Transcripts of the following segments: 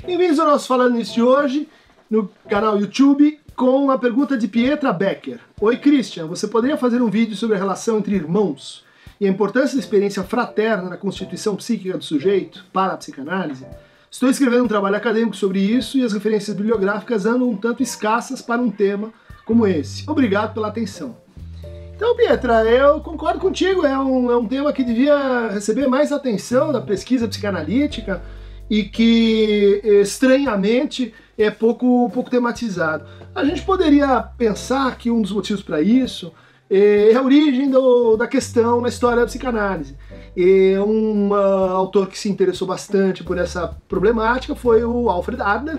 Bem-vindos ao nosso Falando Nisso de hoje, no canal YouTube, com a pergunta de Pietra Becker. Oi, Christian, você poderia fazer um vídeo sobre a relação entre irmãos e a importância da experiência fraterna na constituição psíquica do sujeito para a psicanálise? Estou escrevendo um trabalho acadêmico sobre isso e as referências bibliográficas andam um tanto escassas para um tema como esse. Obrigado pela atenção. Então, Pietra, eu concordo contigo, é um, é um tema que devia receber mais atenção da pesquisa psicanalítica e que, estranhamente, é pouco, pouco tematizado. A gente poderia pensar que um dos motivos para isso é a origem do, da questão na história da psicanálise. E um uh, autor que se interessou bastante por essa problemática foi o Alfred Adler,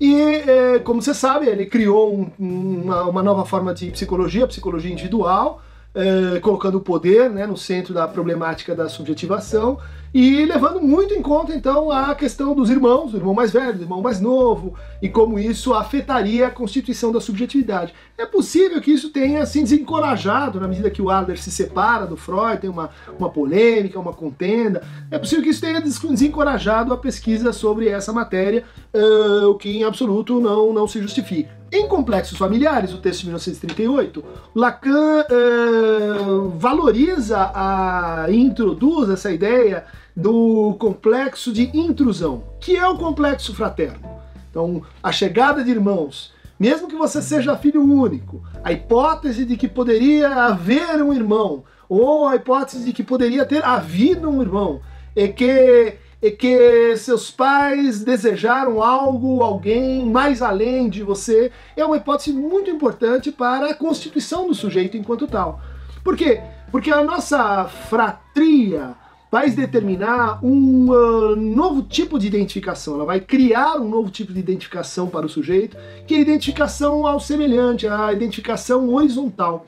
e, é, como você sabe, ele criou um, uma, uma, nova forma de psicologia, psicologia individual, é, colocando o poder né, no centro da problemática da subjetivação e levando muito em conta então a questão dos irmãos, do irmão mais velho, do irmão mais novo, e como isso afetaria a constituição da subjetividade. É possível que isso tenha assim desencorajado na medida que o Adler se separa do Freud, tem uma, uma polêmica, uma contenda. É possível que isso tenha desencorajado a pesquisa sobre essa matéria, uh, o que em absoluto não, não se justifica. Em Complexos Familiares, o texto de 1938, Lacan uh, valoriza a, e introduz essa ideia do complexo de intrusão, que é o complexo fraterno. Então, a chegada de irmãos, mesmo que você seja filho único, a hipótese de que poderia haver um irmão, ou a hipótese de que poderia ter havido um irmão, é que é que seus pais desejaram algo, alguém mais além de você, é uma hipótese muito importante para a constituição do sujeito enquanto tal. Por quê? Porque a nossa fratria, vai determinar um uh, novo tipo de identificação, ela vai criar um novo tipo de identificação para o sujeito, que é a identificação ao semelhante, a identificação horizontal.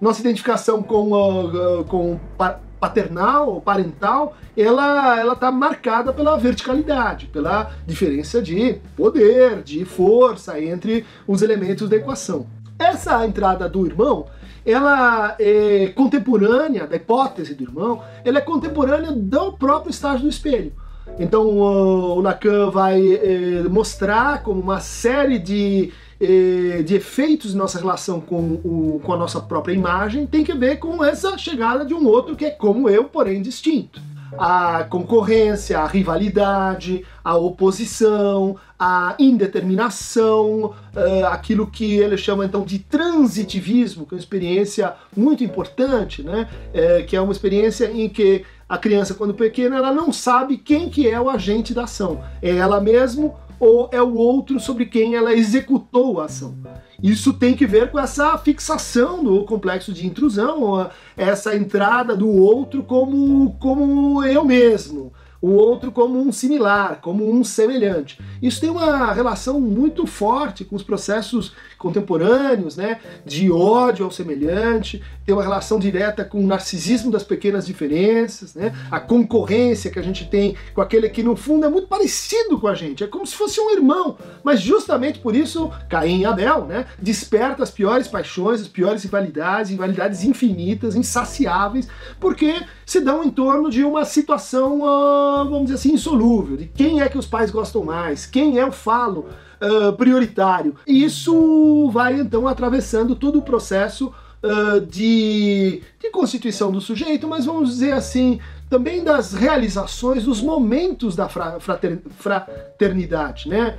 Nossa identificação com, uh, uh, com paternal ou parental, ela ela está marcada pela verticalidade, pela diferença de poder, de força entre os elementos da equação. Essa entrada do irmão ela é contemporânea da hipótese do irmão, ela é contemporânea do próprio estágio do espelho. Então o Lacan vai é, mostrar como uma série de, é, de efeitos de nossa relação com, o, com a nossa própria imagem tem que ver com essa chegada de um outro que é como eu, porém distinto a concorrência, a rivalidade, a oposição, a indeterminação, uh, aquilo que ele chama então de transitivismo, que é uma experiência muito importante, né? É, que é uma experiência em que a criança, quando pequena, ela não sabe quem que é o agente da ação. É ela mesma ou é o outro sobre quem ela executou a ação. Isso tem que ver com essa fixação do complexo de intrusão, essa entrada do outro como, como eu mesmo o outro como um similar, como um semelhante. Isso tem uma relação muito forte com os processos contemporâneos, né, de ódio ao semelhante, tem uma relação direta com o narcisismo das pequenas diferenças, né, a concorrência que a gente tem com aquele que no fundo é muito parecido com a gente, é como se fosse um irmão, mas justamente por isso Caim e Abel, né, desperta as piores paixões, as piores rivalidades, rivalidades infinitas, insaciáveis, porque se dão em torno de uma situação, uh, vamos dizer assim, insolúvel, de quem é que os pais gostam mais, quem é o falo uh, prioritário. E isso vai então atravessando todo o processo uh, de, de constituição do sujeito, mas vamos dizer assim, também das realizações, dos momentos da fraternidade, né?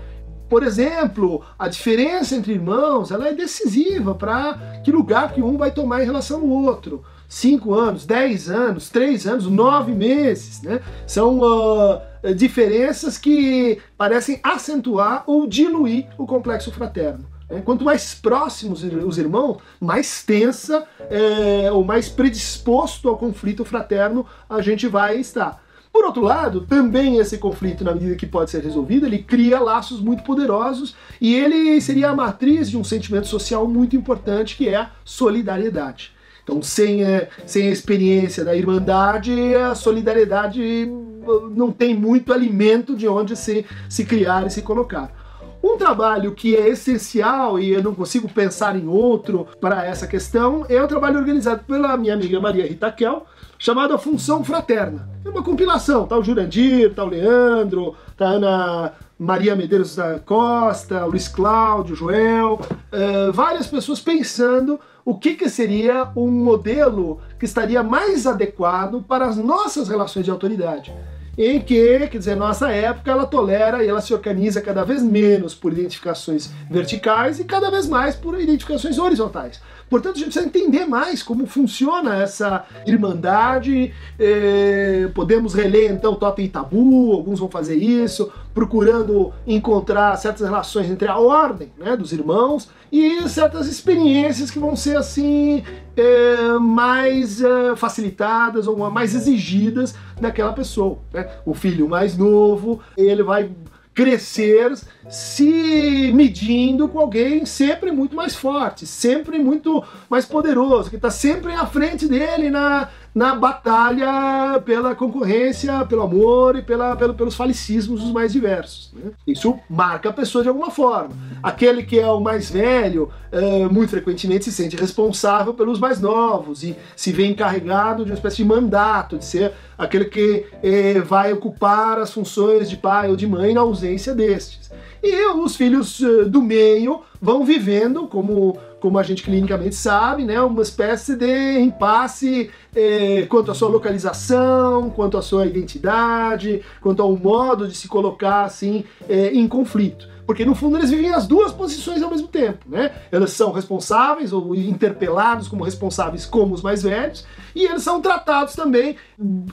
Por exemplo, a diferença entre irmãos ela é decisiva para que lugar que um vai tomar em relação ao outro. 5 anos, 10 anos, 3 anos, 9 meses. Né? São uh, diferenças que parecem acentuar ou diluir o complexo fraterno. Né? Quanto mais próximos os irmãos, mais tensa é, ou mais predisposto ao conflito fraterno a gente vai estar. Por outro lado, também esse conflito, na medida que pode ser resolvido, ele cria laços muito poderosos e ele seria a matriz de um sentimento social muito importante que é a solidariedade. Então, sem, a, sem a experiência da irmandade, a solidariedade uh, não tem muito alimento de onde se, se criar e se colocar. Um trabalho que é essencial e eu não consigo pensar em outro para essa questão é o trabalho organizado pela minha amiga Maria Rita Kel, chamado A Função Fraterna. É uma compilação, tá o Jurandir, tá o Leandro, tá a Ana Maria Medeiros da Costa, Luiz Cláudio, Joel, uh, várias pessoas pensando o que, que seria um modelo que estaria mais adequado para as nossas relações de autoridade em que, quer dizer, nossa época ela tolera e ela se organiza cada vez menos por identificações verticais e cada vez mais por identificações horizontais. Portanto, a gente precisa entender mais como funciona essa irmandade. Eh, podemos reler então Totem e Tabu, alguns vão fazer isso, procurando encontrar certas relações entre a ordem né, dos irmãos e certas experiências que vão ser assim eh, mais eh, facilitadas ou mais exigidas daquela pessoa. Né? O filho mais novo, ele vai crescer se medindo com alguém sempre muito mais forte, sempre muito mais poderoso, que está sempre à frente dele na, na batalha pela concorrência, pelo amor e pela, pelo, pelos falicismos os mais diversos. Né? Isso marca a pessoa de alguma forma. Aquele que é o mais velho, uh, muito frequentemente se sente responsável pelos mais novos e se vê encarregado de uma espécie de mandato, de ser aquele que eh, vai ocupar as funções de pai ou de mãe na ausência destes. E os filhos uh, do meio vão vivendo como como a gente clinicamente sabe, né, uma espécie de impasse eh, quanto à sua localização, quanto à sua identidade, quanto ao modo de se colocar assim eh, em conflito. Porque no fundo eles vivem as duas posições ao mesmo tempo, né? Eles são responsáveis ou interpelados como responsáveis como os mais velhos, e eles são tratados também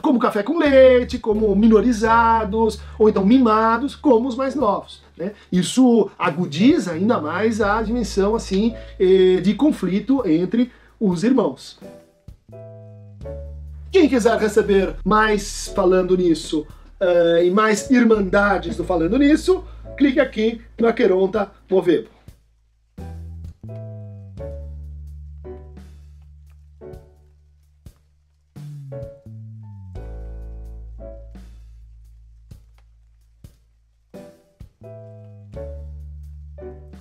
como café com leite, como minorizados, ou então mimados como os mais novos. Né? Isso agudiza ainda mais a dimensão assim eh, de conflito entre os irmãos. Quem quiser receber mais falando nisso uh, e mais irmandades do Falando Nisso, clique aqui no Aqueronta Movebo.